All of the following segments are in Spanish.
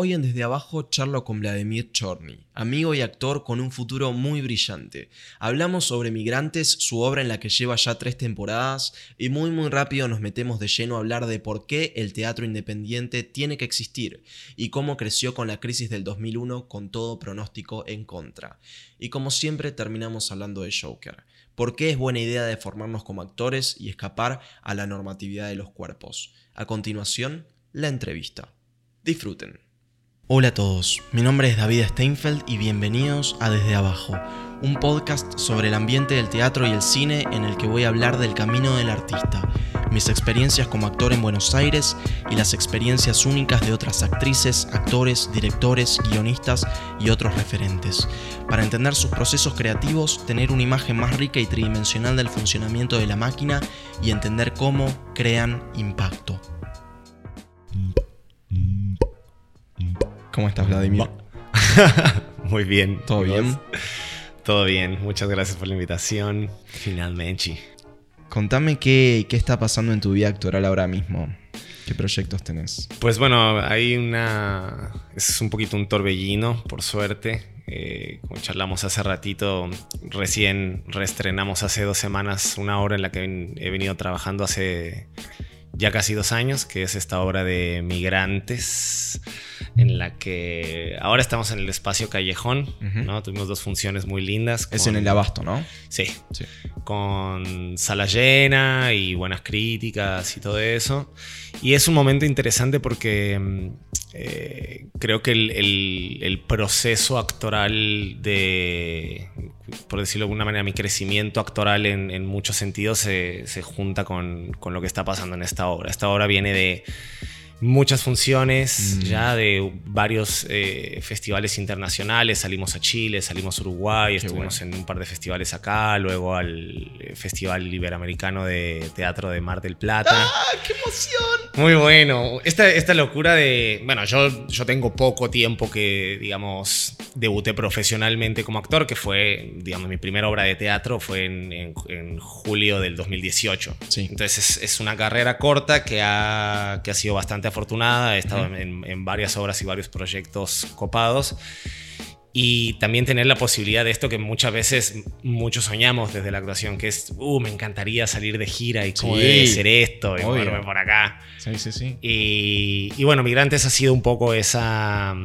Hoy en Desde Abajo charlo con Vladimir Chorny, amigo y actor con un futuro muy brillante. Hablamos sobre Migrantes, su obra en la que lleva ya tres temporadas, y muy muy rápido nos metemos de lleno a hablar de por qué el teatro independiente tiene que existir y cómo creció con la crisis del 2001 con todo pronóstico en contra. Y como siempre terminamos hablando de Joker. ¿Por qué es buena idea de formarnos como actores y escapar a la normatividad de los cuerpos? A continuación, la entrevista. Disfruten. Hola a todos, mi nombre es David Steinfeld y bienvenidos a Desde Abajo, un podcast sobre el ambiente del teatro y el cine en el que voy a hablar del camino del artista, mis experiencias como actor en Buenos Aires y las experiencias únicas de otras actrices, actores, directores, guionistas y otros referentes, para entender sus procesos creativos, tener una imagen más rica y tridimensional del funcionamiento de la máquina y entender cómo crean impacto. ¿Cómo estás, Vladimir? Muy bien. ¿Todo bien? Todo bien. Muchas gracias por la invitación. Finalmente. Contame qué, qué está pasando en tu vida actoral ahora mismo. ¿Qué proyectos tenés? Pues bueno, hay una... Es un poquito un torbellino, por suerte. Eh, como charlamos hace ratito, recién reestrenamos hace dos semanas una obra en la que he venido trabajando hace ya casi dos años, que es esta obra de Migrantes en la que ahora estamos en el espacio Callejón, ¿no? Tuvimos dos funciones muy lindas. Es en el Abasto, ¿no? Sí, sí. Con sala llena y buenas críticas y todo eso. Y es un momento interesante porque mm, eh, creo que el, proceso actoral de, por decirlo de alguna manera, mi crecimiento actoral en, muchos sentidos se, junta con, con lo que está pasando en esta obra. Esta obra viene de muchas funciones mm. ya de varios eh, festivales internacionales. Salimos a Chile, salimos a Uruguay, estuvimos en un par de festivales acá, luego al eh, Festival Iberoamericano de Teatro de Mar del Plata. ¡Ah, qué emoción! Muy bueno. Esta, esta locura de. Bueno, yo, yo tengo poco tiempo que, digamos, debuté profesionalmente como actor, que fue, digamos, mi primera obra de teatro fue en, julio del 2018. Sí. Entonces es, es, una carrera corta que ha, que ha sido bastante afortunada, he estado en, varias obras y varios proyectos copados. Y también tener la posibilidad de esto que muchas veces muchos soñamos desde la actuación, que es, uh, me encantaría salir de gira y cómo debe ser esto y moverme por acá. Sí, sí, sí. Y, y, bueno, Migrantes ha sido un poco esa,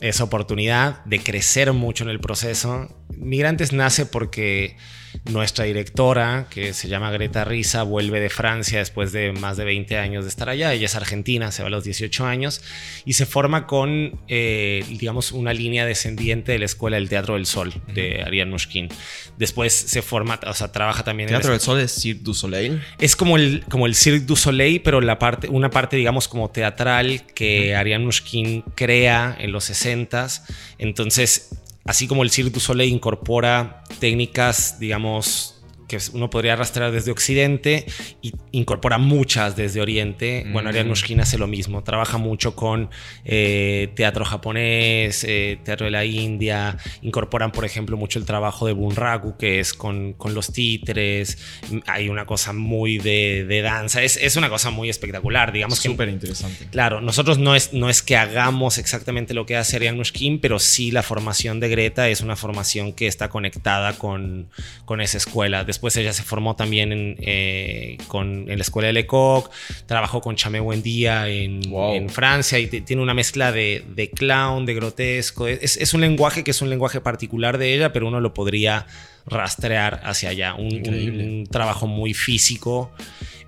esa oportunidad de crecer mucho en el proceso. Migrantes nace porque nuestra directora, que se llama Greta Risa, vuelve de Francia después de más de 20 años de estar allá. Ella es argentina, se va a los 18 años y se forma con, eh, digamos, una línea descendiente de la Escuela del Teatro del Sol de Ariane Mushkin. Después se forma, o sea, trabaja también ¿Teatro del Sol es Cirque du Soleil? Es como el, como el Cirque du Soleil, pero la parte, una parte, digamos, como teatral que Ariane Mushkin crea en los 60 Entonces, así como el Cirque du incorpora técnicas, digamos, que uno podría arrastrar desde Occidente y incorpora muchas desde Oriente. Bueno, Ariane Mushkin hace lo mismo, trabaja mucho con eh, teatro japonés, eh, teatro de la India, incorporan, por ejemplo, mucho el trabajo de Bunraku, que es con, con los títeres, hay una cosa muy de, de danza, es, es, una cosa muy espectacular, digamos. Súper interesante. Claro, nosotros no es, no es que hagamos exactamente lo que hace Ariane Mushkin, pero sí la formación de Greta es una formación que está conectada con, con esa escuela. Después ella se formó también en, eh, con, en la escuela de Lecoq, trabajó con Chamé Buendía en, en Francia y tiene una mezcla de, de, clown, de grotesco. Es, es, un lenguaje que es un lenguaje particular de ella, pero uno lo podría rastrear hacia allá. un trabajo muy físico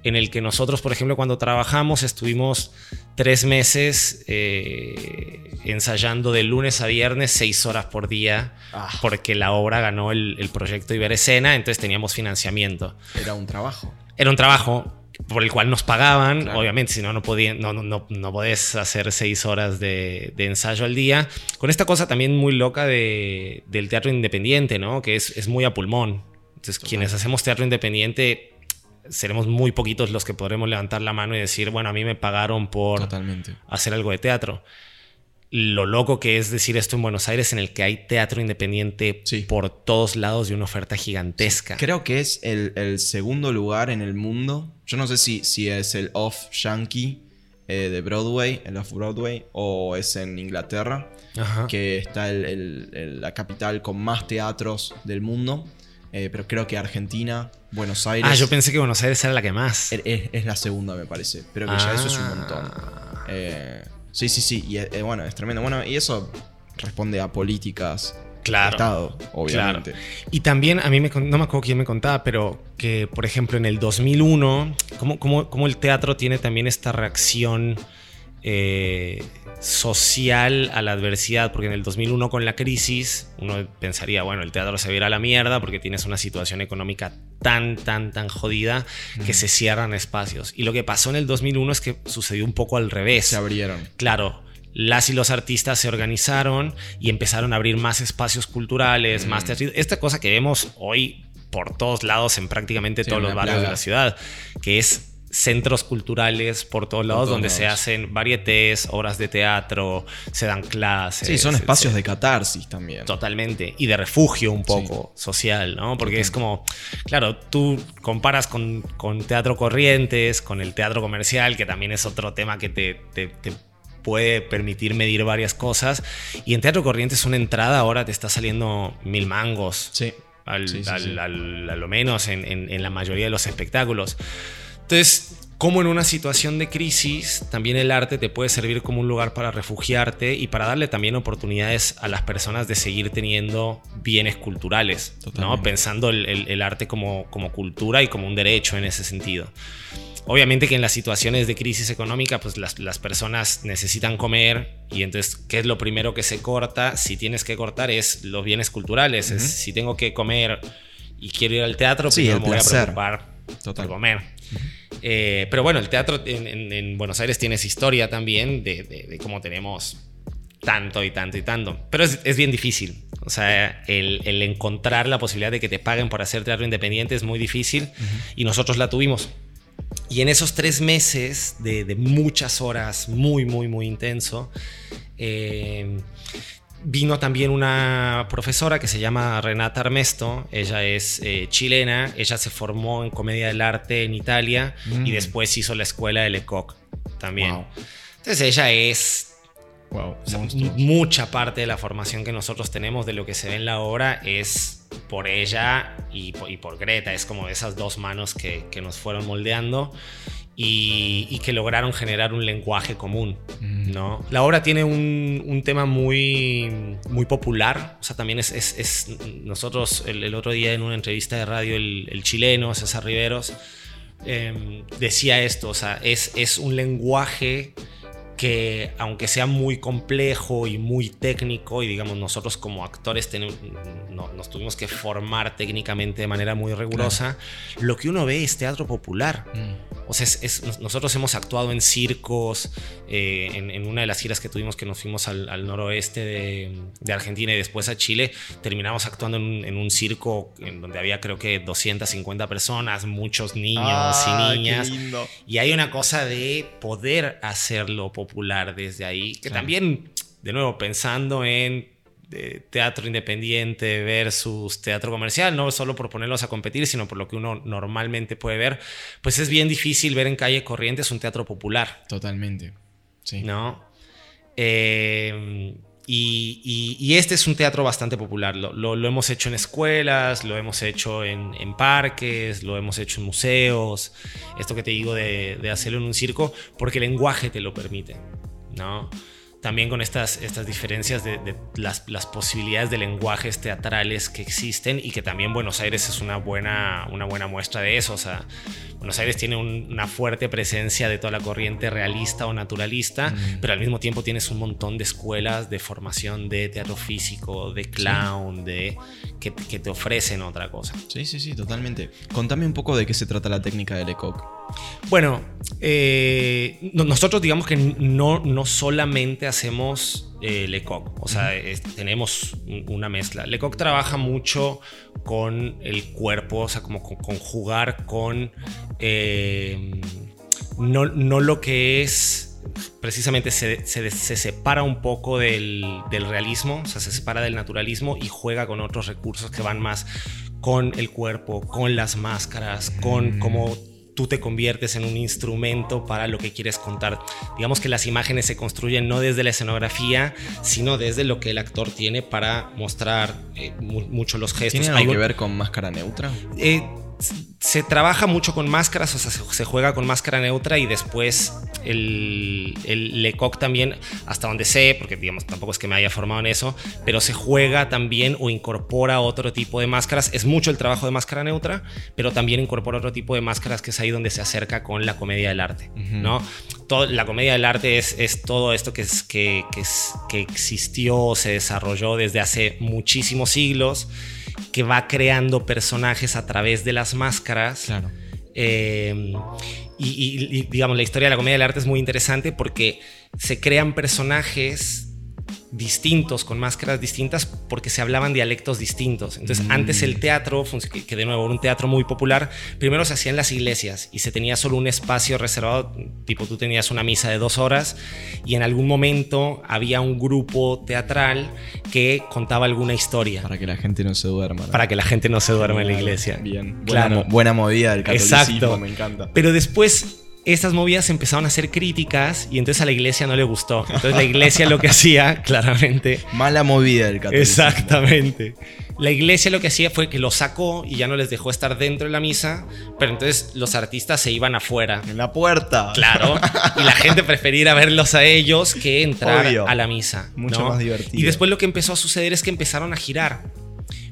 en el que nosotros, por ejemplo, cuando trabajamos estuvimos tres meses eh, ensayando de lunes a viernes, seis horas por día, ah. porque la obra ganó el, proyecto Iberescena, entonces teníamos financiamiento. Era un trabajo. Era un trabajo por el cual nos pagaban, obviamente, si no, no, no, no, no podés hacer seis horas de, ensayo al día. Con esta cosa también muy loca de, del teatro independiente, ¿no? Que es, es muy a pulmón. Entonces, quienes hacemos teatro independiente seremos muy poquitos los que podremos levantar la mano y decir, bueno, a mí me pagaron por hacer algo de teatro. Lo loco que es decir esto en Buenos Aires, en el que hay teatro independiente por todos lados y una oferta gigantesca. Creo que es el, segundo lugar en el mundo. Yo no sé si, si es el off yankee eh, de Broadway, el Off-Broadway, o es en Inglaterra, Ajá. que está el- la capital con más teatros del mundo. Eh, pero creo que Argentina, Buenos Aires. Ah, yo pensé que Buenos Aires era la que más. es, es- la segunda, me parece. Pero que ya eso es un Ah. montón. Eh, sí, sí, sí. Y eh, bueno, es tremendo. Bueno, y eso responde a políticas de Claro. Estado, obviamente. Y también a mí me, no me acuerdo quién me contaba, pero que por ejemplo en el 2001, cómo, cómo- cómo el teatro tiene también esta reacción eh, social a la adversidad, porque en el 2001 con la crisis uno pensaría, bueno, el teatro se va a ir a la mierda porque tienes una situación económica tan, tan, tan jodida que se cierran espacios. Y lo que pasó en el 2001 es que sucedió un poco al revés. Se abrieron. Claro, las y los artistas se organizaron y empezaron a abrir más espacios culturales, más teatro. Esta cosa que vemos hoy por todos lados en prácticamente Sí, todos los barrios de la ciudad, que es centros culturales por todos lados todos donde se lados. hacen varietés, obras de teatro, se dan clases. Sí, son espacios etc. de catarsis también. Totalmente. Y de refugio un poco social, ¿no? Porque es como, claro, tú comparas con, con Teatro Corrientes, con el teatro comercial, que también es otro tema que te, te- te puede permitir medir varias cosas. Y en Teatro Corrientes una entrada ahora te está saliendo mil mangos. Sí. Al, Sí, sí, al- sí. al- a lo menos en, en- en la mayoría de los espectáculos. Entonces, como en una situación de crisis, también el arte te puede servir como un lugar para refugiarte y para darle también oportunidades a las personas de seguir teniendo bienes culturales, ¿no? Pensando el, el- el arte como, como cultura y como un derecho en ese sentido. Obviamente que en las situaciones de crisis económica, pues las, las personas necesitan comer y entonces, ¿qué es lo primero que se corta? Si tienes que cortar es los bienes culturales. es, si tengo que comer y quiero ir al teatro, Sí, pues el me voy a preocupar Total. por comer. Eh, pero bueno, el teatro en, en- en Buenos Aires tiene esa historia también de, de- de cómo tenemos tanto y tanto y tanto. Pero es, es bien difícil. O sea, el, el encontrar la posibilidad de que te paguen por hacer teatro independiente es muy difícil y nosotros la tuvimos. Y en esos tres meses de, de muchas horas, muy, muy, muy intenso, eh, vino también una profesora que se llama Renata Armesto. Ella es eh, chilena, ella se formó en comedia del arte en Italia y Mm. después hizo la escuela de Lecoq también. Wow. Entonces ella es Wow. o sea, monstruos. m- mucha parte de la formación que nosotros tenemos de lo que se ve en la obra es por ella y por, y por Greta. Es como esas dos manos que, que nos fueron moldeando y, y que lograron generar un lenguaje común. Mm. ¿no? La obra tiene un, un tema muy, muy popular. O sea, también es, es- es- nosotros el, el otro día en una entrevista de radio, el, el chileno César Riveros eh, decía esto. O sea, es, es un lenguaje que aunque sea muy complejo y muy técnico, y digamos nosotros como actores tenemos- no- nos tuvimos que formar técnicamente de manera muy rigurosa, lo que uno ve es teatro popular. Mm. O sea, es- es- nosotros hemos actuado en circos, eh, en, en una de las giras que tuvimos que nos fuimos al, al noroeste de, de Argentina y después a Chile, terminamos actuando en un, en un circo en donde había creo que 250 personas, muchos niños Ah, y niñas. Y hay una cosa de poder hacerlo popular desde ahí, que Claro. también, de nuevo, pensando en eh, teatro independiente versus teatro comercial, no solo por ponerlos a competir, sino por lo que uno normalmente puede ver, pues es bien difícil ver en calle Corrientes un teatro popular, Totalmente. Sí. ¿no? Eh, y, este es un teatro bastante popular. Lo, hemos hecho en escuelas, lo hemos hecho en, parques, lo hemos hecho en museos. Esto que te digo de hacerlo en un circo, porque el lenguaje te lo permite, ¿no? También con estas, estas diferencias de, de las, las posibilidades de lenguajes teatrales que existen y que también Buenos Aires es una buena, una buena muestra de eso. O sea, Buenos Aires tiene un- una fuerte presencia de toda la corriente realista o naturalista, pero al mismo tiempo tienes un montón de escuelas de formación de teatro físico, de clown, de que, que te ofrecen otra cosa. Sí, sí, sí, totalmente. Contame un poco de qué se trata la técnica de Lecoq. Bueno, eh, no- nosotros digamos que no, no solamente hacemos eh, Lecoq, o sea, es- tenemos un- una mezcla. Lecoq trabaja mucho con el cuerpo, o sea, como con, con jugar con eh, no, no lo que es precisamente se, se- se separa un poco del, del realismo, o sea, se separa del naturalismo y juega con otros recursos que van más con el cuerpo, con las máscaras, con Mm. cómo tú te conviertes en un instrumento para lo que quieres contar. Digamos que las imágenes se construyen no desde la escenografía, sino desde lo que el actor tiene para mostrar eh, mucho los gestos. ¿Tiene algo que ver con máscara neutra? Eh, se trabaja mucho con máscaras, o sea, se, juega con máscara neutra y después el, el Lecoq también, hasta donde sé, porque digamos tampoco es que me haya formado en eso, pero se juega también o incorpora otro tipo de máscaras. Es mucho el trabajo de máscara neutra, pero también incorpora otro tipo de máscaras que es ahí donde se acerca con la comedia del arte, ¿no? Todo, la comedia del arte es, es todo esto que, es, que, que, es, que existió, se desarrolló desde hace muchísimos siglos que va creando personajes a través de las máscaras. Claro. Eh, y, digamos, la historia de la comedia del arte es muy interesante porque se crean personajes distintos, con máscaras distintas, porque se hablaban dialectos distintos. Entonces, mm. antes el teatro, que de nuevo era un teatro muy popular, primero se hacía en las iglesias y se tenía solo un espacio reservado, tipo tú tenías una misa de dos horas y en algún momento había un grupo teatral que contaba alguna historia. Para que la gente no se duerma. Para que la gente no se duerma en la iglesia. Bien, claro. buena, movida del catolicismo, Exacto. me encanta. Pero después estas movidas empezaron a ser críticas y entonces a la iglesia no le gustó. Entonces la iglesia lo que hacía, claramente... Mala movida del catolicismo. Exactamente. La iglesia lo que hacía fue que los sacó y ya no les dejó estar dentro de la misa, pero entonces los artistas se iban afuera. En la puerta. Claro. Y la gente prefería ir a verlos a ellos que entrar a la misa. Mucho más divertido. Y después lo que empezó a suceder es que empezaron a girar.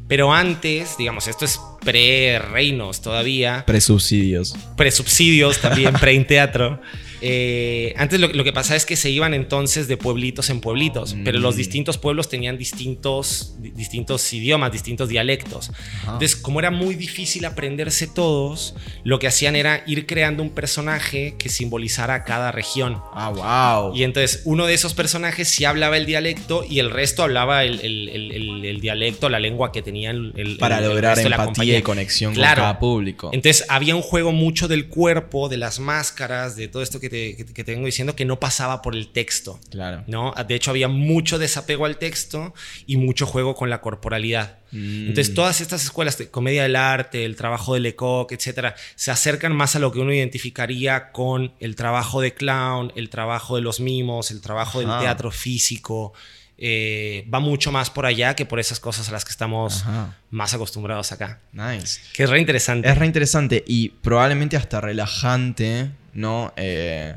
Pero antes, digamos, esto es pre-reinos todavía. Pre-subsidios. Pre-subsidios también, pre-teatro. Eh, antes lo, que pasaba es que se iban entonces de pueblitos en pueblitos, pero los mm. distintos pueblos tenían distintos, distintos idiomas, distintos dialectos. Entonces, como era muy difícil aprenderse todos, lo que hacían era ir creando un personaje que simbolizara cada región. Ah, wow. Y entonces uno de esos personajes sí hablaba el dialecto y el resto hablaba el, dialecto, la lengua que tenían el, Para lograr empatía y conexión con cada público. Entonces había un juego mucho del cuerpo, de las máscaras, de todo esto que que te, que, vengo diciendo que no pasaba por el texto. Claro. ¿no? De hecho, había mucho desapego al texto y mucho juego con la corporalidad. Mm. Entonces, todas estas escuelas de comedia del arte, el trabajo de Lecoq, etcétera, se acercan más a lo que uno identificaría con el trabajo de clown, el trabajo de los mimos, el trabajo del teatro físico. Eh, va mucho más por allá que por esas cosas a las que estamos más acostumbrados acá. Nice. Que es re interesante. Es re interesante y probablemente hasta relajante ¿no? Eh,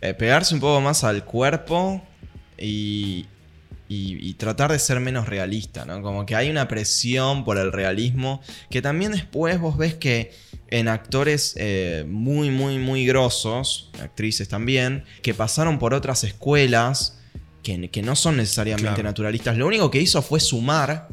eh, pegarse un poco más al cuerpo y, y, tratar de ser menos realista, ¿no? Como que hay una presión por el realismo que también después vos ves que en actores eh, muy, muy, muy grosos, actrices también, que pasaron por otras escuelas que, que no son necesariamente naturalistas, lo único que hizo fue sumar,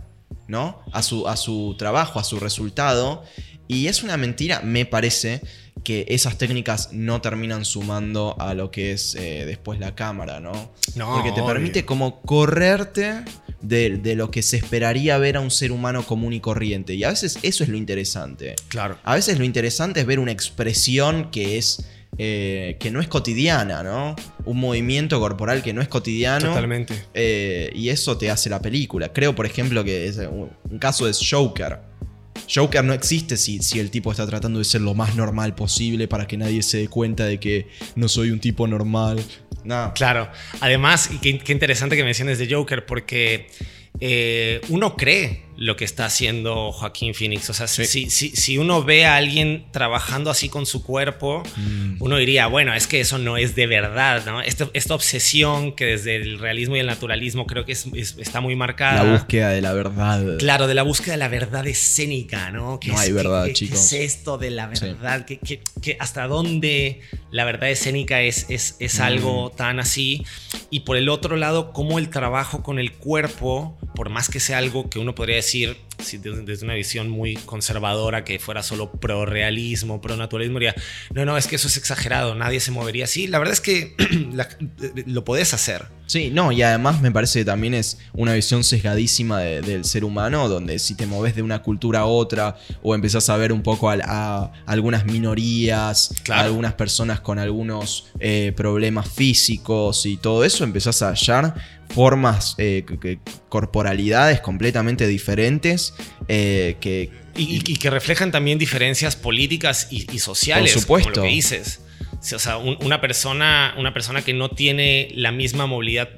¿no? A su, a su trabajo, a su resultado. Y es una mentira, me parece, que esas técnicas no terminan sumando a lo que es eh, después la cámara, ¿no? No. Porque te permite como correrte de, lo que se esperaría ver a un ser humano común y corriente. Y a veces eso es lo interesante. Claro. A veces lo interesante es ver una expresión que es. Eh, que no es cotidiana, ¿no? Un movimiento corporal que no es cotidiano. Totalmente. Eh, y eso te hace la película. Creo, por ejemplo, que un caso es Joker. Joker no existe si, si el tipo está tratando de ser lo más normal posible para que nadie se dé cuenta de que no soy un tipo normal. No. Claro. Además, y qué, qué interesante que menciones de Joker, porque eh, uno cree lo que está haciendo Joaquín Phoenix. O sea, si, si, uno ve a alguien trabajando así con su cuerpo, mm. uno diría, bueno, es que eso no es de verdad, ¿no? Esta, esta obsesión que desde el realismo y el naturalismo creo que es, está muy marcada. La búsqueda de la verdad. Claro, de la búsqueda de la verdad escénica, ¿no? no hay verdad, chicos. ¿Qué es esto de la verdad? que hasta dónde la verdad escénica es, es, es mm. algo tan así? Y por el otro lado, cómo el trabajo con el cuerpo, por más que sea algo que uno podría decir, decir, desde una visión muy conservadora, que fuera solo pro realismo, pro naturalismo, diría, no, no, es que eso es exagerado, nadie se movería así. La verdad es que lo podés hacer. Sí, no, y además me parece que también es una visión sesgadísima de- del ser humano, donde si te moves de una cultura a otra o empezás a ver un poco a, a algunas minorías, Claro. a algunas personas con algunos eh, problemas físicos y todo eso, empezás a hallar formas, eh, corporalidades completamente diferentes eh, que... Y, que reflejan también diferencias políticas y, y sociales, Por supuesto. como lo que dices. O sea, un- una, persona, una persona que no tiene la misma movilidad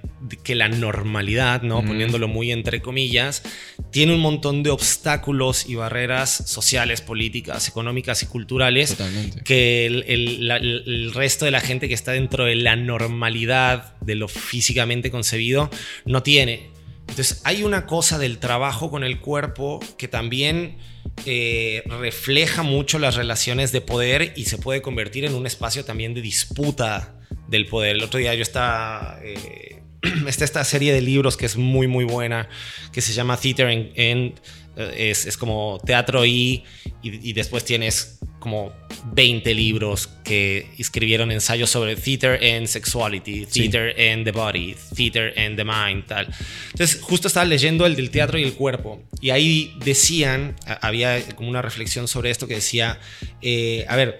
que la normalidad, ¿no? Poniéndolo muy entre comillas, tiene un montón de obstáculos y barreras sociales, políticas, económicas y culturales Totalmente. que el, el- la- el- el resto de la gente que está dentro de la normalidad de lo físicamente concebido no tiene. Entonces hay una cosa del trabajo con el cuerpo que también eh, refleja mucho las relaciones de poder y se puede convertir en un espacio también de disputa del poder. El otro día yo estaba... eh, está esta serie de libros que es muy muy buena que se llama Theater and, eh, es, es como teatro y, y, y después tienes como 20 libros que escribieron ensayos sobre theater and sexuality, Sí. theater and the body, theater and the mind, tal. Entonces, justo estaba leyendo el del teatro y el cuerpo. Y ahí decían, había como una reflexión sobre esto que decía, eh, a ver,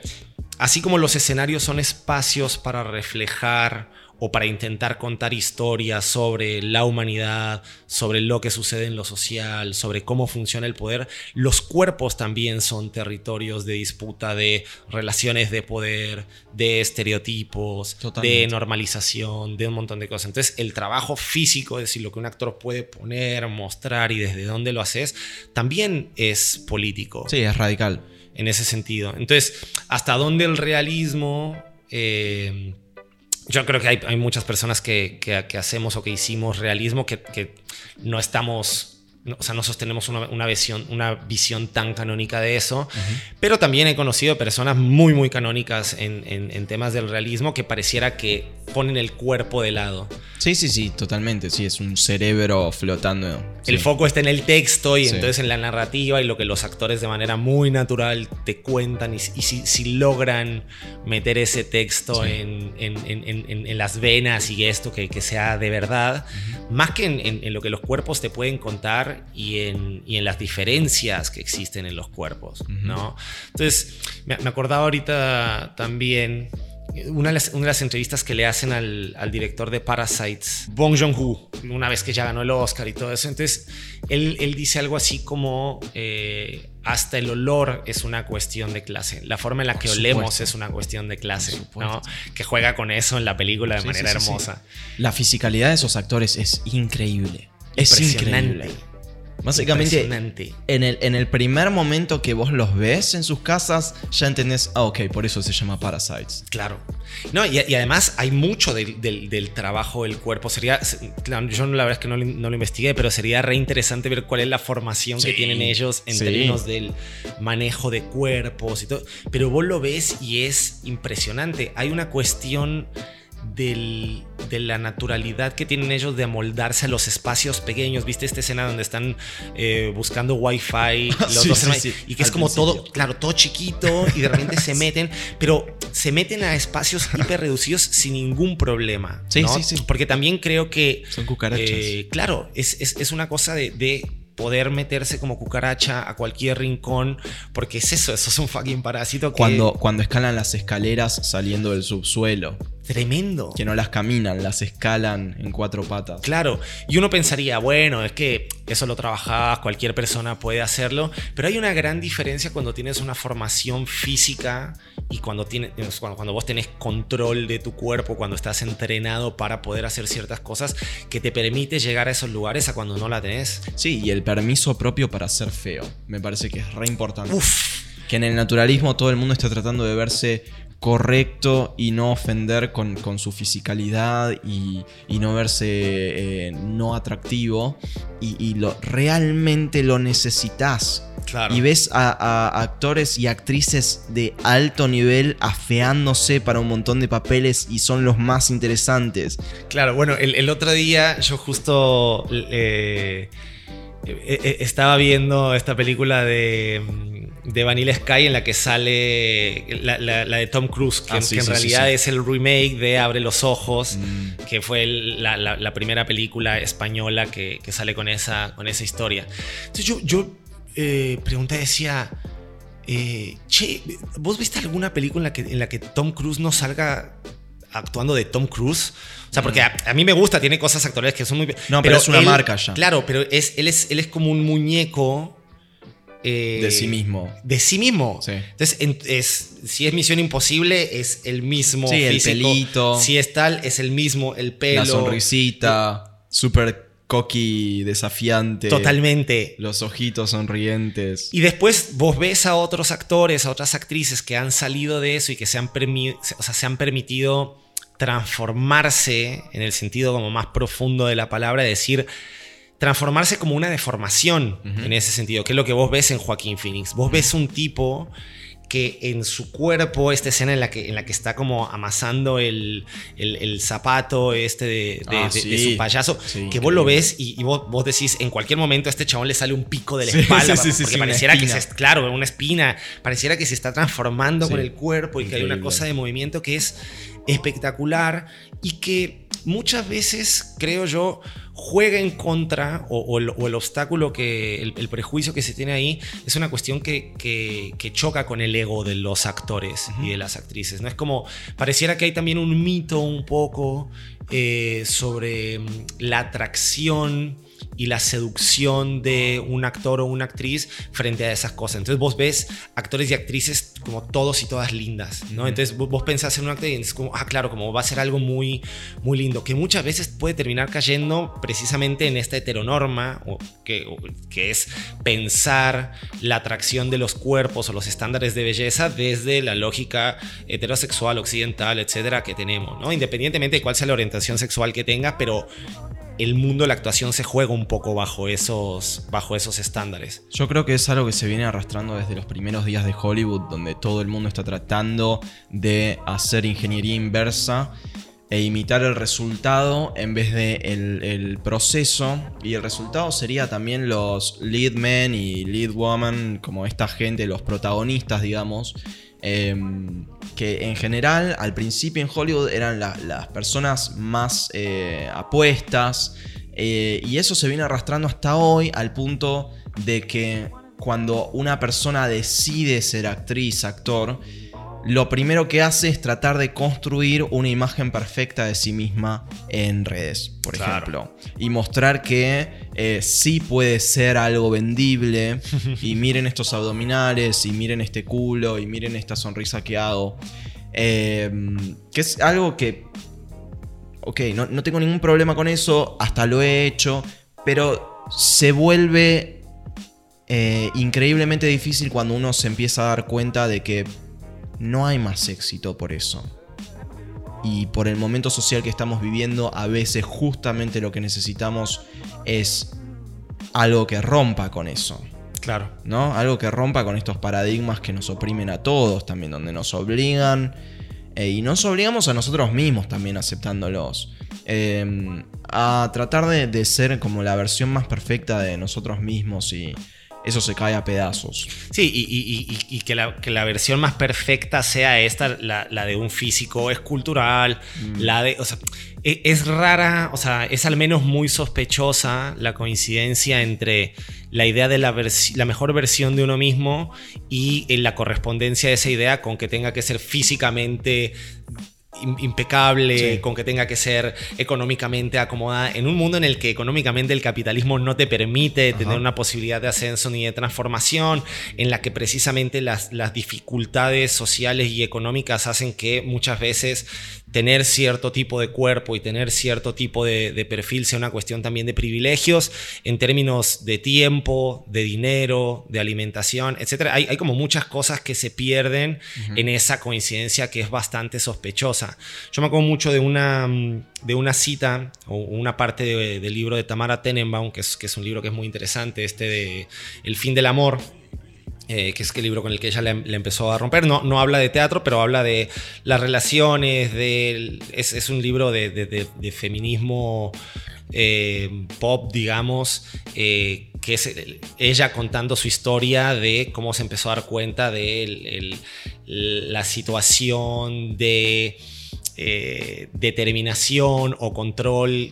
así como los escenarios son espacios para reflejar o para intentar contar historias sobre la humanidad, sobre lo que sucede en lo social, sobre cómo funciona el poder, los cuerpos también son territorios de disputa de relaciones de poder, de estereotipos, de normalización, de un montón de cosas. Entonces, el trabajo físico, es decir, lo que un actor puede poner, mostrar y desde dónde lo haces, también es político Sí, es radical. en ese sentido. Entonces, ¿hasta dónde el realismo? eh, yo creo que hay, muchas personas que, hacemos o que hicimos realismo que, no estamos, o sea, no sostenemos una, una visión, una visión tan canónica de eso, pero también he conocido personas muy, muy canónicas en, en- en temas del realismo que pareciera que ponen el cuerpo de lado. Sí, sí, sí, totalmente. Sí, es un cerebro flotando. El Sí. foco está en el texto y Sí. entonces en la narrativa y lo que los actores de manera muy natural te cuentan y, y si, si logran meter ese texto Sí. en, en- en- en- en las venas y esto que, que sea de verdad, más que en, en- en lo que los cuerpos te pueden contar y en, y en las diferencias que existen en los cuerpos, ¿no? Entonces, me, me acordaba ahorita también una de, las, una de las entrevistas que le hacen al, al director de Parasites, Bong Joon-ho, una vez que ya ganó el Oscar y todo eso. Entonces, él, él dice algo así como, eh, hasta el olor es una cuestión de clase. La forma en la que Por olemos supuesto. es una cuestión de clase, supuesto. ¿no? Que juega con eso en la película de Sí, manera sí, sí, sí. hermosa. La fisicalidad de esos actores es increíble. Es increíble. Básicamente, en el, en el primer momento que vos los ves en sus casas, ya entendés, ah, ok, por eso se llama Parasites. Claro. No, y, y además hay mucho del, del- del trabajo del cuerpo. Sería, yo la verdad es que no lo, no lo investigué, pero sería re interesante ver cuál es la formación que Sí, tienen ellos en sí. términos del manejo de cuerpos y todo. Pero vos lo ves y es impresionante. Hay una cuestión del- de la naturalidad que tienen ellos de amoldarse a los espacios pequeños. ¿Viste esta escena donde están eh, buscando wifi los Sí, dos sí, hermanos? sí. Y que es como todo, claro, todo chiquito y de repente se meten, pero se meten a espacios hiper reducidos sin ningún problema. Sí, ¿no? sí, sí. Porque también creo que, Son cucarachas. eh, claro, es, es- es una cosa de, de poder meterse como cucaracha a cualquier rincón, porque es eso, eso es un fucking parásito que cuando, cuando escalan las escaleras saliendo del subsuelo, tremendo. que no las caminan, las escalan en cuatro patas. Claro, y uno pensaría, bueno, es que eso lo trabajabas, cualquier persona puede hacerlo, pero hay una gran diferencia cuando tienes una formación física y cuando, tienes, cuando, cuando vos tenés control de tu cuerpo, cuando estás entrenado para poder hacer ciertas cosas que te permite llegar a esos lugares a cuando no la tenés. Sí, y el permiso propio para ser feo. Me parece que es re importante. Uf, Que en el naturalismo todo el mundo está tratando de verse correcto y no ofender con, con su fisicalidad y, y no verse eh, no atractivo. Y, y lo, realmente lo necesitas. claro. Y ves a, a actores y actrices de alto nivel afeándose para un montón de papeles y son los más interesantes. Claro, bueno, el, el otro día yo justo eh, eh, eh, estaba viendo esta película de, mm, de Vanilla Sky en la que sale la, de Tom Cruise, que, Ah, que sí, en sí, realidad sí. es el remake de Abre los Ojos, Mm. que fue el- la, la- la primera película española que, que sale con esa, con esa historia. Entonces yo, yo eh, pregunté, decía, eh, che, ¿vos viste alguna película en la, que, en la que Tom Cruise no salga actuando de Tom Cruise? O sea, porque a, a mí me gusta, tiene cosas actorales que son muy... Mm. No, pero es una marca ya. Claro, pero es, él, es, él es como un muñeco... eh, De sí mismo. de sí mismo. Sí. Entonces, en- es, si es Misión Imposible, es el mismo Sí, el pelito. Si es tal, es el mismo, el pelo. La sonrisita, súper cocky, desafiante. Totalmente. Los ojitos sonrientes. Y después vos ves a otros actores, a otras actrices que han salido de eso y que se han, permi- o sea, se han permitido transformarse en el sentido como más profundo de la palabra, decir, transformarse como una deformación en ese sentido, que es lo que vos ves en Joaquín Phoenix. Vos ves un tipo que en su cuerpo, esta escena en la que, en la que está como amasando el, el- el zapato este de, de- Ah, de- de sí. su payaso, Sí, que vos lo ves y, y vos, vos decís, en cualquier momento a este chabón le sale un pico de la Sí, espalda, sí, sí, sí, porque pareciera que se, claro, una espina, pareciera que se está transformando con el cuerpo y que hay una cosa de movimiento que es espectacular y que muchas veces, creo yo, juega en contra o, o el, o el obstáculo que, el, el prejuicio que se tiene ahí es una cuestión que, que- que choca con el ego de los actores y de las actrices. ¿no? Es como, pareciera que hay también un mito un poco eh, sobre mm, la atracción y la seducción de un actor o una actriz frente a esas cosas. Entonces vos ves actores y actrices como todos y todas lindas, ¿no? Entonces vos, vos pensás en un actor y es como, ah, claro, como va a ser algo muy, muy lindo, que muchas veces puede terminar cayendo precisamente en esta heteronorma, o que, o que es pensar la atracción de los cuerpos o los estándares de belleza desde la lógica heterosexual, occidental, etcétera, que tenemos, ¿no? Independientemente de cuál sea la orientación sexual que tenga, pero el mundo de la actuación se juega un poco bajo esos, bajo esos estándares. Yo creo que es algo que se viene arrastrando desde los primeros días de Hollywood, donde todo el mundo está tratando de hacer ingeniería inversa e imitar el resultado en vez de el, el proceso. Y el resultado sería también los lead men y lead woman, como esta gente, los protagonistas, digamos. Em, que en general al principio en Hollywood eran la- las personas más eh, apuestas. eh, y eso se viene arrastrando hasta hoy al punto de que cuando una persona decide ser actriz, actor, lo primero que hace es tratar de construir una imagen perfecta de sí misma en redes, por Claro. ejemplo. Y mostrar que eh, sí puede ser algo vendible. y miren estos abdominales, y miren este culo, y miren esta sonrisa que hago. Eh, que es algo que... Ok, no, no tengo ningún problema con eso, hasta lo he hecho, pero se vuelve eh, increíblemente difícil cuando uno se empieza a dar cuenta de que no hay más éxito por eso. Y por el momento social que estamos viviendo, a veces justamente lo que necesitamos es algo que rompa con eso. Claro. ¿no? Algo que rompa con estos paradigmas que nos oprimen a todos también, donde nos obligan eh, y nos obligamos a nosotros mismos también aceptándolos. eh, a tratar de, de ser como la versión más perfecta de nosotros mismos y eso se cae a pedazos. Sí, y, y- y- y que, la, que la versión más perfecta sea esta, la, la de un físico escultural, la de, o sea, e- es rara, o sea, es al menos muy sospechosa la coincidencia entre la idea de la, la mejor versión de uno mismo y eh, la correspondencia de esa idea con que tenga que ser físicamente impecable, Sí. con que tenga que ser económicamente acomodada, en un mundo en el que económicamente el capitalismo no te permite tener una posibilidad de ascenso ni de transformación, en la que precisamente las, las dificultades sociales y económicas hacen que muchas veces tener cierto tipo de cuerpo y tener cierto tipo de, de perfil sea una cuestión también de privilegios en términos de tiempo, de dinero, de alimentación, etc. Hay, hay como muchas cosas que se pierden en esa coincidencia que es bastante sospechosa. Yo me acuerdo mucho de una, mm, de una cita o una parte de- del libro de Tamara Tenenbaum, que es, que es un libro que es muy interesante, este de El fin del amor, eh, que es el libro con el que ella le, empezó a romper. No, no habla de teatro, pero habla de las relaciones, del- es, es un libro de, de- de- de feminismo eh, pop, digamos, eh, que es ella contando su historia de cómo se empezó a dar cuenta de la situación de eh, determinación o control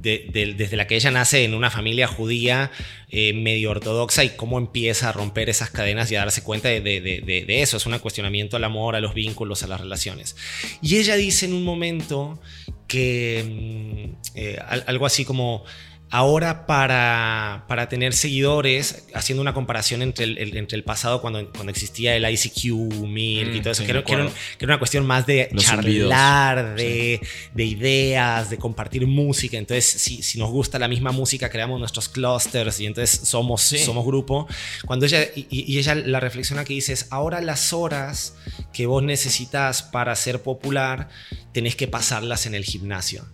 desde la que ella nace en una familia judía eh, medio ortodoxa y cómo empieza a romper esas cadenas y a darse cuenta de, eso. Es un cuestionamiento al amor, a los vínculos, a las relaciones. Y ella dice en un momento que mm, eh, algo así como Ahora para, para, tener seguidores, haciendo una comparación entre el, entre el pasado cuando, cuando existía el ICQ, Mirk y mm, todo eso, que, era, que, era, una cuestión más de charlar, de, de, ideas, de compartir música. Entonces, si, si, nos gusta la misma música, creamos nuestros clusters y entonces somos, somos grupo. Cuando ella, y, y, ella la reflexión aquí dice es, ahora las horas que vos necesitas para ser popular, tenés que pasarlas en el gimnasio.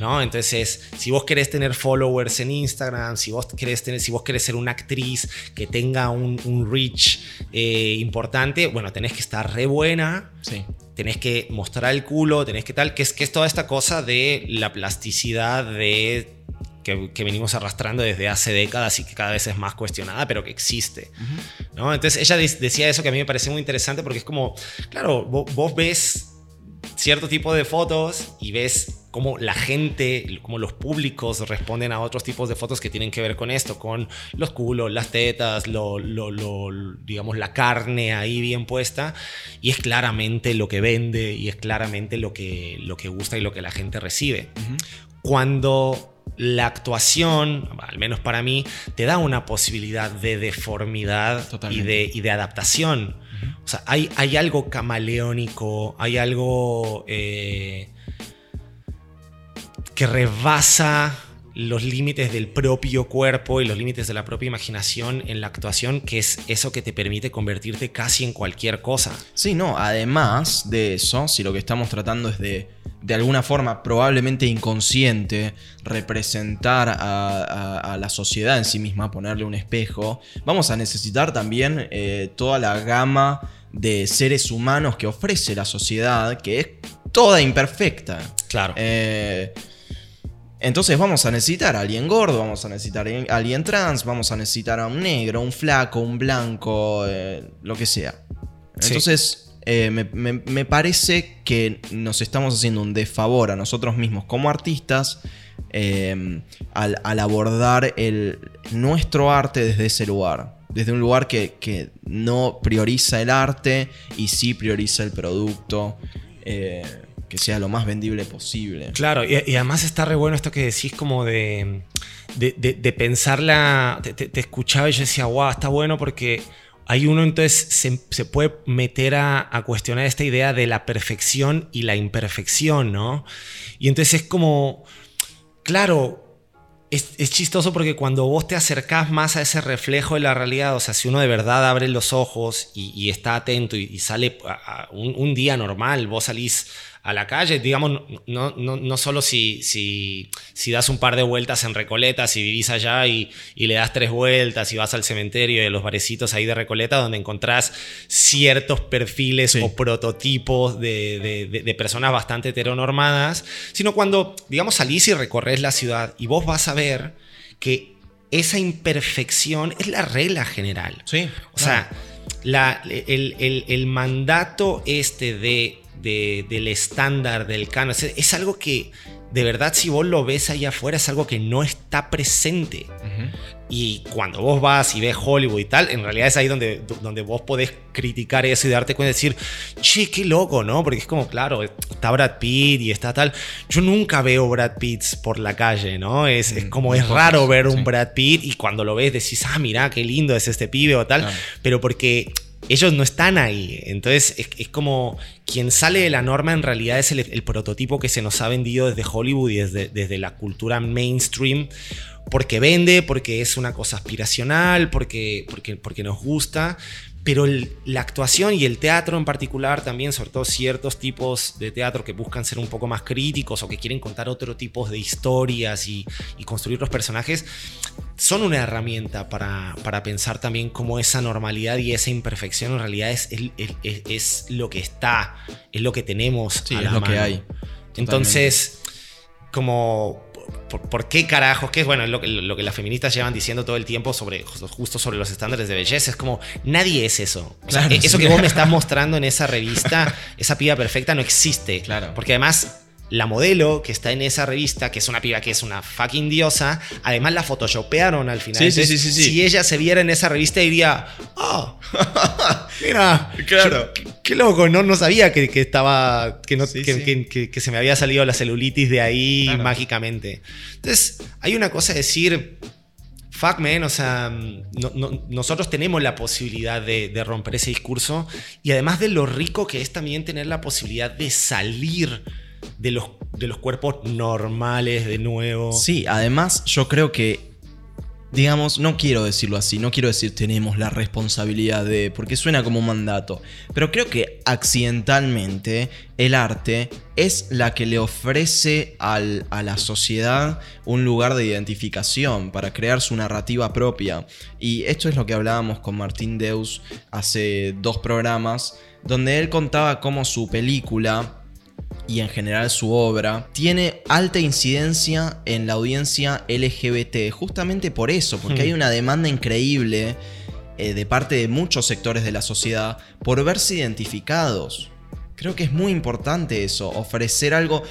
¿no? Entonces, si vos querés tener followers en Instagram, si vos querés, tener, si vos querés ser una actriz que tenga un, un reach eh, importante, bueno, tenés que estar re buena. Sí. Tenés que mostrar el culo, tenés que tal, que es, que es toda esta cosa de la plasticidad de que, venimos arrastrando desde hace décadas y que cada vez es más cuestionada, pero que existe. ¿no? Entonces ella decía eso que a mí me parece muy interesante porque es como, claro, vos ves cierto tipo de fotos y ves cómo la gente, cómo los públicos responden a otros tipos de fotos que tienen que ver con esto, con los culos, las tetas, lo, digamos la carne ahí bien puesta y es claramente lo que vende y es claramente lo que, lo que gusta y lo que la gente recibe. Cuando la actuación, al menos para mí, te da una posibilidad de deformidad y de, y de adaptación. O sea, hay, hay algo camaleónico, hay algo eh, que rebasa los límites del propio cuerpo y los límites de la propia imaginación en la actuación, que es eso que te permite convertirte casi en cualquier cosa. Sí, no, además de eso, si lo que estamos tratando es de, de alguna forma probablemente inconsciente, representar a, la sociedad en sí misma, ponerle un espejo, vamos a necesitar también eh, toda la gama de seres humanos que ofrece la sociedad, que es toda imperfecta. Claro. Eh, entonces vamos a necesitar a alguien gordo, vamos a necesitar a alguien trans, vamos a necesitar a un negro, un flaco, un blanco, eh, lo que sea. Entonces eh, me, parece que nos estamos haciendo un desfavor a nosotros mismos como artistas al, abordar el, nuestro arte desde ese lugar desde un lugar que, no prioriza el arte y sí prioriza el producto. Eh, que sea lo más vendible posible. Claro, y, además está re bueno esto que decís como de, de, de, pensarla, te, escuchaba y yo decía, wow, está bueno porque hay uno entonces se, se puede meter a, a, cuestionar esta idea de la perfección y la imperfección, ¿no? Y entonces es como, claro, es, chistoso porque cuando vos te acercás más a ese reflejo de la realidad, o sea, si uno de verdad abre los ojos y, está atento y, sale un, un, día normal, vos salís a la calle, digamos, no, no, no solo si, si, si, das un par de vueltas en Recoleta, si vivís allá y, y, le das tres vueltas y vas al cementerio y a los barecitos ahí de Recoleta, donde encontrás ciertos perfiles o prototipos de, de, de, personas bastante heteronormadas, sino cuando, digamos, salís y recorres la ciudad y vos vas a ver que esa imperfección es la regla general. Sí. O sea, la, el, el, el mandato este de del estándar del canon. Es, algo que de verdad si vos lo ves allá afuera es algo que no está presente. Y cuando vos vas y ves Hollywood y tal, en realidad es ahí donde, donde vos podés criticar eso y darte cuenta de decir, che, qué loco, ¿no? Porque es como, claro, está Brad Pitt y está tal. Yo nunca veo Brad Pitt por la calle, ¿no? Es, es como, es raro ver un Brad Pitt y cuando lo ves decís, ah, mira, qué lindo es este pibe o tal. Pero porque ellos no están ahí. Entonces es, como quien sale de la norma en realidad es el, prototipo que se nos ha vendido desde Hollywood y desde, desde la cultura mainstream. Porque vende, porque es una cosa aspiracional, porque, porque, porque nos gusta, pero la actuación y el teatro en particular también, sobre todo ciertos tipos de teatro que buscan ser un poco más críticos o que quieren contar otro tipo de historias y, construir los personajes, son una herramienta para, para, pensar también cómo esa normalidad y esa imperfección en realidad es, es, lo que está, es lo que tenemos. Sí, es lo que hay. Entonces, como por, qué carajos, que es bueno, lo, lo, que las feministas llevan diciendo todo el tiempo sobre justo sobre los estándares de belleza. Es como, nadie es eso. eso que vos me estás mostrando en esa revista, esa piba perfecta no existe. Claro. Porque además la modelo que está en esa revista, que es una piba que es una fucking diosa, además la photoshopearon al final. Sí, sí, sí, sí, Si ella se viera en esa revista diría, oh, mira, claro. Qué, loco, no, no sabía que, estaba, que, no, que, se me había salido la celulitis de ahí mágicamente. Entonces, hay una cosa de decir, fuck man, o sea, nosotros tenemos la posibilidad de, de, romper ese discurso y además de lo rico que es también tener la posibilidad de salir de los, de los cuerpos normales de nuevo. Sí, además yo creo que, digamos, no quiero decirlo así, no quiero decir tenemos la responsabilidad de, porque suena como un mandato, pero creo que accidentalmente el arte es la que le ofrece a la sociedad un lugar de identificación para crear su narrativa propia. Y esto es lo que hablábamos con Martín Deus hace dos programas, donde él contaba cómo su película y en general su obra, tiene alta incidencia en la audiencia LGBT, justamente por eso, porque hmm. hay una demanda increíble eh, de parte de muchos sectores de la sociedad por verse identificados. Creo que es muy importante eso, ofrecer algo...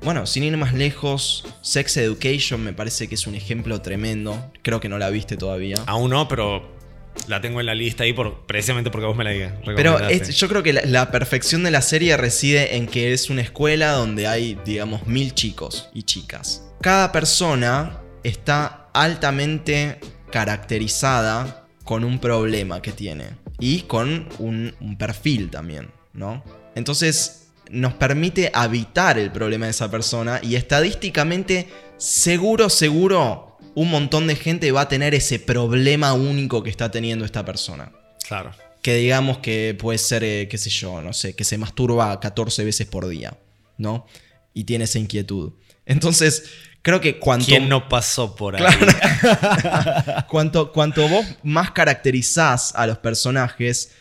Bueno, sin ir más lejos, Sex Education me parece que es un ejemplo tremendo. Creo que no la viste todavía. Aún no, pero la tengo en la lista ahí por, precisamente porque vos me la digas. Pero yo creo que la, perfección de la serie reside en que es una escuela donde hay, digamos, mil chicos y chicas. Cada persona está altamente caracterizada con un problema que tiene y con un, un perfil también, ¿no? Entonces nos permite habitar el problema de esa persona y estadísticamente seguro, seguro un montón de gente va a tener ese problema único que está teniendo esta persona. Claro. Que digamos que puede ser, eh, qué sé yo, no sé, que se masturba 14 veces por día, ¿no? Y tiene esa inquietud. Entonces, creo que cuanto... ¿Quién no pasó por ahí? cuanto, cuanto vos más caracterizás a los personajes,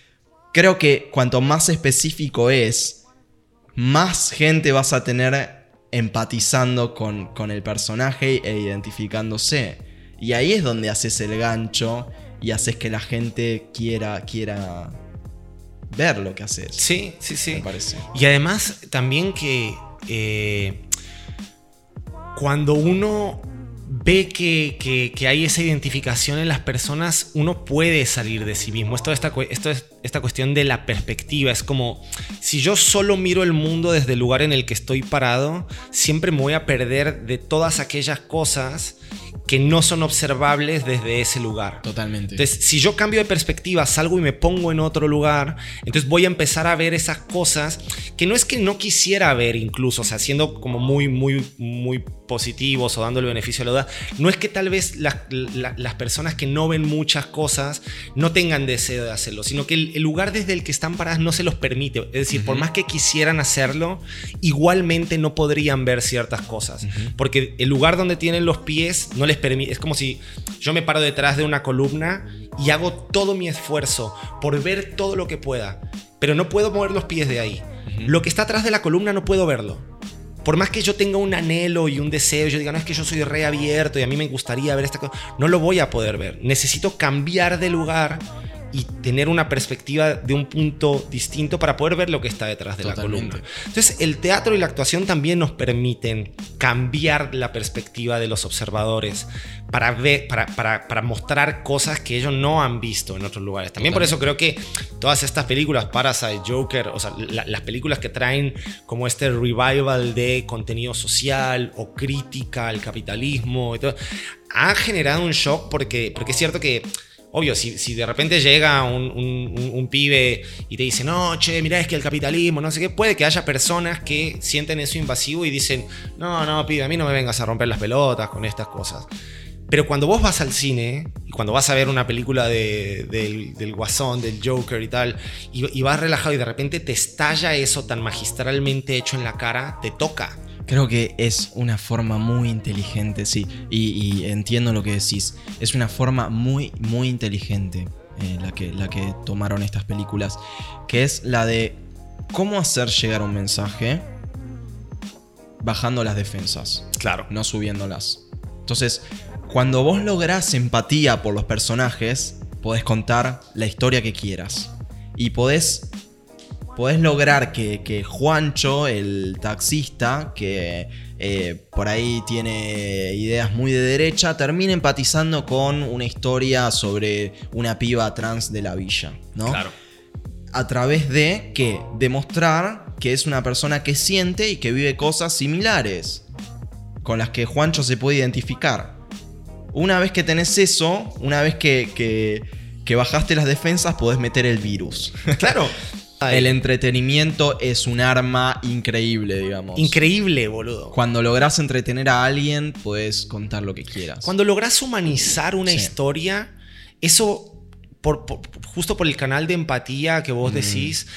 creo que cuanto más específico es, más gente vas a tener empatizando con, con el personaje e identificándose. Y ahí es donde haces el gancho y haces que la gente quiera, quiera ver lo que haces. Sí, sí, sí. Me parece. Y además también que eh, cuando uno ve que, hay esa identificación en las personas, uno puede salir de sí mismo. Esto, esta, esto es esta cuestión de la perspectiva. Es como, si yo solo miro el mundo desde el lugar en el que estoy parado, siempre me voy a perder de todas aquellas cosas que no son observables desde ese lugar. Totalmente. Entonces, si yo cambio de perspectiva, salgo y me pongo en otro lugar, entonces voy a empezar a ver esas cosas que no es que no quisiera ver incluso, o sea, siendo como muy, muy, muy positivos o dando el beneficio a la duda, no es que tal vez las personas que no ven muchas cosas no tengan deseo de hacerlo, sino que el, lugar desde el que están paradas no se los permite. Es decir, por más que quisieran hacerlo, igualmente no podrían ver ciertas cosas, porque el lugar donde tienen los pies no les es como si yo me paro detrás de una columna y hago todo mi esfuerzo por ver todo lo que pueda, pero no puedo mover los pies de ahí. Lo que está atrás de la columna no puedo verlo. Por más que yo tenga un anhelo y un deseo, yo diga, no es que yo soy reabierto y a mí me gustaría ver esta cosa, no lo voy a poder ver. Necesito cambiar de lugar y tener una perspectiva de un punto distinto para poder ver lo que está detrás de la columna. Entonces, el teatro y la actuación también nos permiten cambiar la perspectiva de los observadores para, ver, para, para, mostrar cosas que ellos no han visto en otros lugares. También por eso creo que todas estas películas, Parasite, Joker, o sea, las películas que traen como este revival de contenido social o crítica al capitalismo, y todo, ha generado un shock porque, porque es cierto que Obvio, si, de repente llega un, pibe y te dice, no, che, mirá, es que el capitalismo, no sé qué, puede que haya personas que sienten eso invasivo y dicen, no, no, pibe, a mí no me vengas a romper las pelotas con estas cosas. Pero cuando vos vas al cine y cuando vas a ver una película del, Guasón, del Joker y tal, y, y vas relajado y de repente te estalla eso tan magistralmente hecho en la cara, te toca. Creo que es una forma muy inteligente, sí, y, entiendo lo que decís. Es una forma muy, muy inteligente eh, la, que, la que tomaron estas películas, que es la de cómo hacer llegar un mensaje bajando las defensas. Claro. no subiéndolas. Entonces, cuando vos lográs empatía por los personajes, podés contar la historia que quieras. Y podés, podés lograr que, que Juancho, el taxista, que eh, por ahí tiene ideas muy de derecha, termine empatizando con una historia sobre una piba trans de la villa, ¿no? Claro. a través de que demostrar que es una persona que siente y que vive cosas similares con las que Juancho se puede identificar. Una vez que tenés eso, una vez que, que- que bajaste las defensas, podés meter el virus. Claro. El entretenimiento es un arma increíble, digamos. Increíble, boludo. Cuando lográs entretener a alguien, puedes contar lo que quieras. Cuando logras humanizar una Sí. historia, eso, por- por- justo por el canal de empatía que vos decís,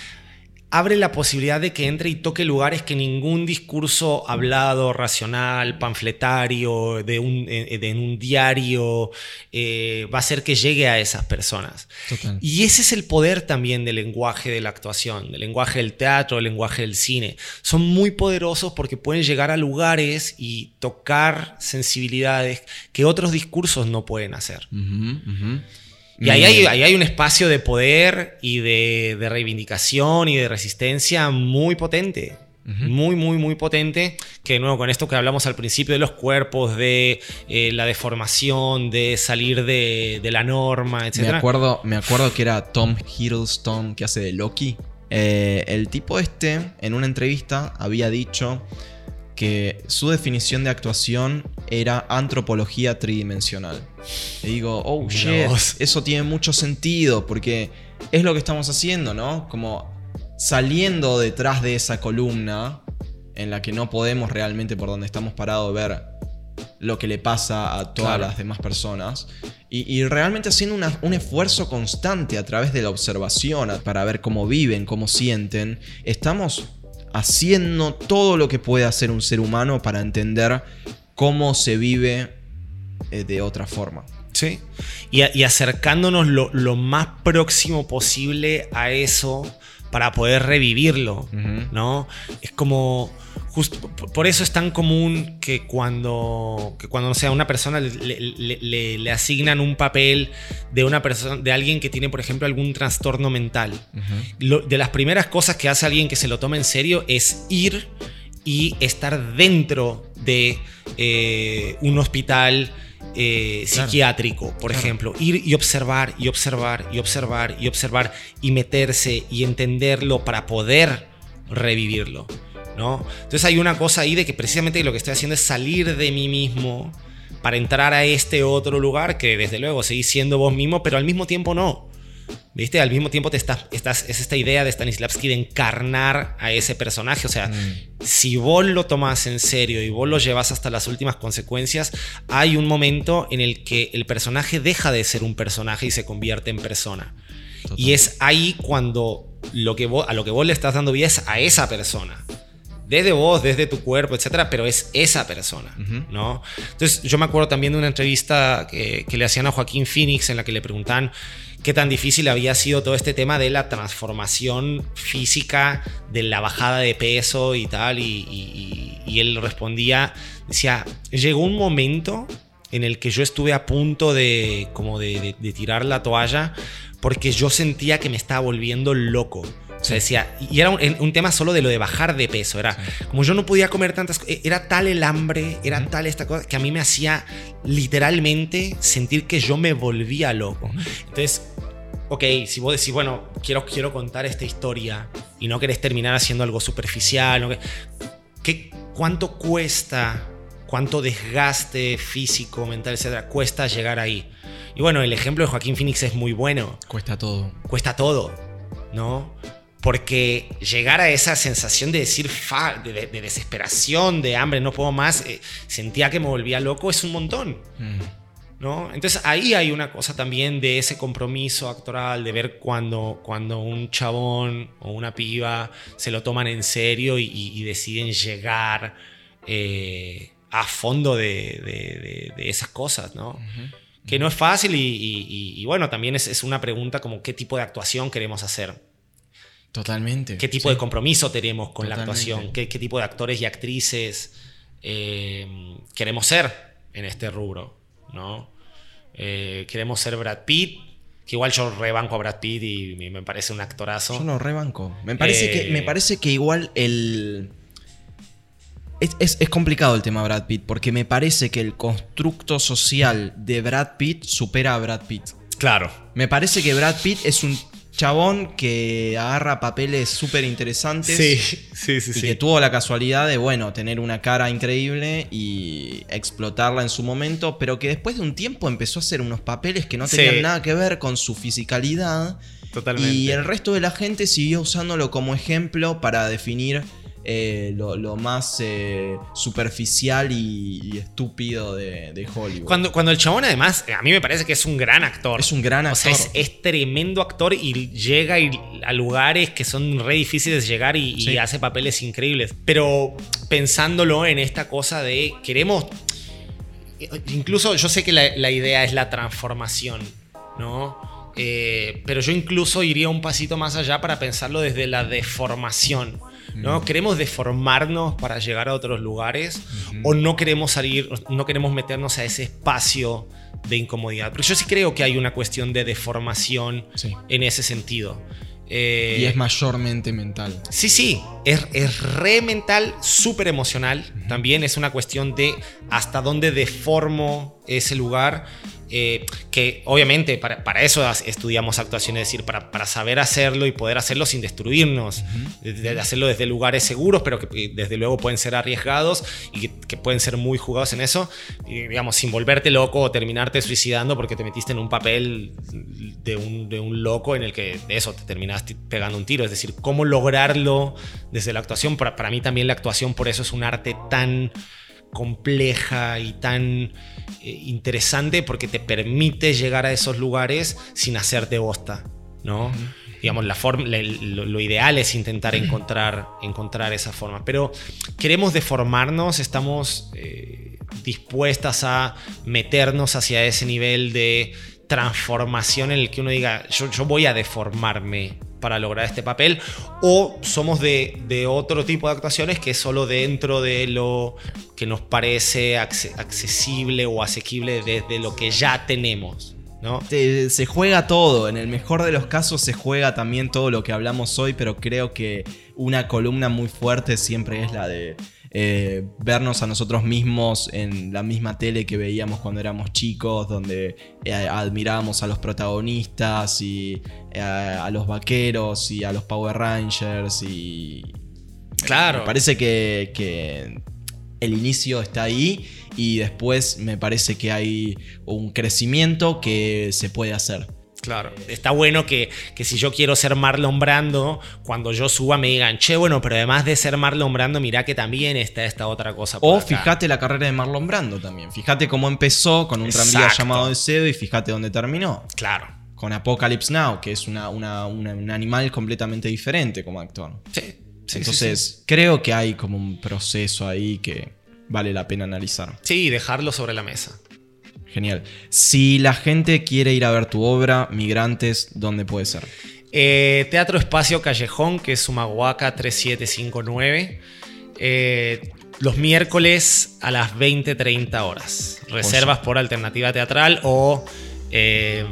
abre la posibilidad de que entre y toque lugares que ningún discurso hablado, racional, panfletario, de un, eh, de- en un diario, eh, va a hacer que llegue a esas personas. Total. Y ese es el poder también del lenguaje de la actuación, del lenguaje del teatro, del lenguaje del cine. Son muy poderosos porque pueden llegar a lugares y tocar sensibilidades que otros discursos no pueden hacer. Y ahí hay, ahí hay un espacio de poder y de, de reivindicación y de resistencia muy potente. Muy, muy, muy potente. Que de nuevo, con esto que hablamos al principio de los cuerpos, de eh, la deformación, de salir de, de la norma, etc. Me acuerdo, me acuerdo que era Tom Hiddleston que hace de Loki. Eh, el tipo este, en una entrevista, había dicho que su definición de actuación era antropología tridimensional. Y digo, oh shit, eso tiene mucho sentido porque es lo que estamos haciendo, ¿no? Como saliendo detrás de esa columna en la que no podemos realmente por donde estamos parados ver lo que le pasa a todas Claro. las demás personas. Y, y realmente haciendo una- un esfuerzo constante a través de la observación para ver cómo viven, cómo sienten. Estamos haciendo todo lo que puede hacer un ser humano para entender cómo se vive eh, de otra forma. Sí. Y, a- y acercándonos lo, lo más próximo posible a eso para poder revivirlo. ¿no? Es como... Justo, por- eso es tan común que cuando, que cuando no sé, a una persona le, le- le- le asignan un papel de una persona, de alguien que tiene, por ejemplo, algún trastorno mental. Lo- de las primeras cosas que hace alguien que se lo toma en serio es ir y estar dentro de eh, un hospital eh, Claro. psiquiátrico, por Claro. ejemplo. Ir y observar y observar y observar y observar y meterse y entenderlo para poder revivirlo. ¿No? Entonces hay una cosa ahí de que precisamente lo que estoy haciendo es salir de mí mismo para entrar a este otro lugar que desde luego seguís siendo vos mismo, pero al mismo tiempo no. ¿Viste? Al mismo tiempo te estás, estás, es esta idea de Stanislavski de encarnar a ese personaje. O sea, Mm. si vos lo tomás en serio y vos lo llevas hasta las últimas consecuencias, hay un momento en el que el personaje deja de ser un personaje y se convierte en persona. Total. Y es ahí cuando lo que vos, a lo que vos le estás dando vida es a esa persona. Desde vos, desde tu cuerpo, etcétera, pero es esa persona. ¿no? Entonces, yo me acuerdo también de una entrevista que, que le hacían a Joaquín Phoenix en la que le preguntaban qué tan difícil había sido todo este tema de la transformación física, de la bajada de peso y tal, y, y- y- y él respondía, decía, llegó un momento en el que yo estuve a punto de, como de, de- de tirar la toalla, porque yo sentía que me estaba volviendo loco. O sea, decía, y era un, un tema solo de lo de bajar de peso. Era como yo no podía comer tantas cosas. Era tal el hambre, era Ujú. tal esta cosa que a mí me hacía literalmente sentir que yo me volvía loco. Entonces, ok, si vos decís, bueno, quiero, quiero contar esta historia y no querés terminar haciendo algo superficial, ¿no? ¿Qué- ¿qué, ¿cuánto cuesta? ¿Cuánto desgaste físico, mental, etcétera, cuesta llegar ahí? Y bueno, el ejemplo de Joaquín Phoenix es muy bueno Cuesta todo. cuesta todo, ¿no? Porque llegar a esa sensación de decir, fa, de, de- de desesperación, de hambre, no puedo más, eh, sentía que me volvía loco, es un montón, Mm. ¿no? Entonces ahí hay una cosa también de ese compromiso actoral, de ver cuando, cuando un chabón o una piba se lo toman en serio y, deciden llegar eh, a fondo de, de- de- de esas cosas, ¿no? Que no es fácil y, y- y- y bueno, también es, es una pregunta como qué tipo de actuación queremos hacer, Totalmente. qué tipo Sí. de compromiso tenemos con la actuación, ¿Qué, qué tipo de actores y actrices eh, queremos ser en este rubro, ¿no? Eh, queremos ser Brad Pitt, que igual yo rebanco a Brad Pitt y me parece un actorazo. Yo lo rebanco. Me parece, que, me parece que igual el... Es, es, complicado el tema Brad Pitt, porque me parece que el constructo social de Brad Pitt supera a Brad Pitt. Claro. Me parece que Brad Pitt es un chabón que agarra papeles súper interesantes. Sí, sí, sí. Y que tuvo la casualidad de, bueno, tener una cara increíble y explotarla en su momento, pero que después de un tiempo empezó a hacer unos papeles que no tenían nada que ver con su fisicalidad. Totalmente. Y el resto de la gente siguió usándolo como ejemplo para definir eh, lo, más eh, superficial y, estúpido de, Hollywood. Cuando, cuando el chabón, además, a mí me parece que es un gran actor. Es un gran actor. O sea, es, tremendo actor y llega a lugares que son re difíciles de llegar y, hace papeles increíbles. Pero pensándolo en esta cosa de queremos. Incluso yo sé que la, idea es la transformación, ¿no? Eh, pero yo incluso iría un pasito más allá para pensarlo desde la deformación. ¿No? Queremos deformarnos para llegar a otros lugares o no queremos salir, no queremos meternos a ese espacio de incomodidad. Pero yo sí creo que hay una cuestión de deformación en ese sentido. Eh, y es mayormente mental. Sí, sí, es, es re mental, súper emocional. También es una cuestión de hasta dónde deformo ese lugar eh, que obviamente para, para, eso estudiamos actuación, es decir, para, para, saber hacerlo y poder hacerlo sin destruirnos, de, hacerlo desde lugares seguros, pero que desde luego pueden ser arriesgados y que, pueden ser muy jugados en eso, y, digamos, sin volverte loco o terminarte suicidando porque te metiste en un papel de un, de un loco en el que de eso te terminaste pegando un tiro, es decir, cómo lograrlo desde la actuación, para, para mí también la actuación por eso es un arte tan compleja y tan eh, interesante porque te permite llegar a esos lugares sin hacerte bosta, ¿no? Digamos, la forma, lo, ideal es intentar encontrar, encontrar esa forma. Pero queremos deformarnos, estamos eh, dispuestas a meternos hacia ese nivel de transformación en el que uno diga, yo, yo voy a deformarme para lograr este papel, o somos de, otro tipo de actuaciones que es solo dentro de lo que nos parece accesible o asequible desde lo que ya tenemos. ¿no? Se, juega todo, en el mejor de los casos se juega también todo lo que hablamos hoy, pero creo que una columna muy fuerte siempre es la de eh, vernos a nosotros mismos en la misma tele que veíamos cuando éramos chicos, donde eh, admirábamos a los protagonistas y eh, a, los vaqueros y a los Power Rangers y... Claro. Me parece que, que el inicio está ahí y después me parece que hay un crecimiento que se puede hacer. Claro, está bueno que, que, si yo quiero ser Marlon Brando, cuando yo suba me digan, che, bueno, pero además de ser Marlon Brando, mira que también está esta otra cosa. o fíjate la carrera de Marlon Brando también. Fíjate cómo empezó con un tranvía llamado Deseo y fíjate dónde terminó. Claro. Con Apocalypse Now, que es una, un animal completamente diferente como actor. Sí. Entonces, creo que hay como un proceso ahí que vale la pena analizar. Sí, dejarlo sobre la mesa. Genial. Si la gente quiere ir a ver tu obra, Migrantes, ¿dónde puede ser? Eh, Teatro Espacio Callejón, que es Sumahuaca 3759. Eh, los miércoles a las 20-30 horas. Reservas por alternativa teatral o eh,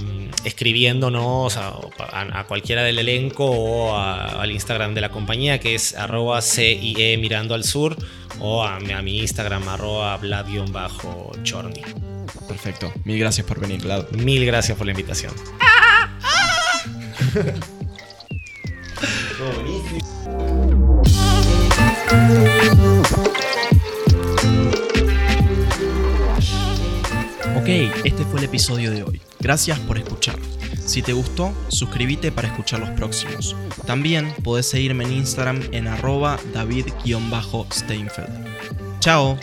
escribiéndonos a, cualquiera del elenco o al Instagram de la compañía que es arroba CIE Mirando al Sur o a, mi Instagram arroba Vlad-Chorny. Perfecto. Mil gracias por venir, Vlad. Mil gracias por la invitación. Ok, este fue el episodio de hoy. Gracias por escuchar. Si te gustó, suscríbete para escuchar los próximos. También podés seguirme en Instagram en arroba david-steinfeld. Chao.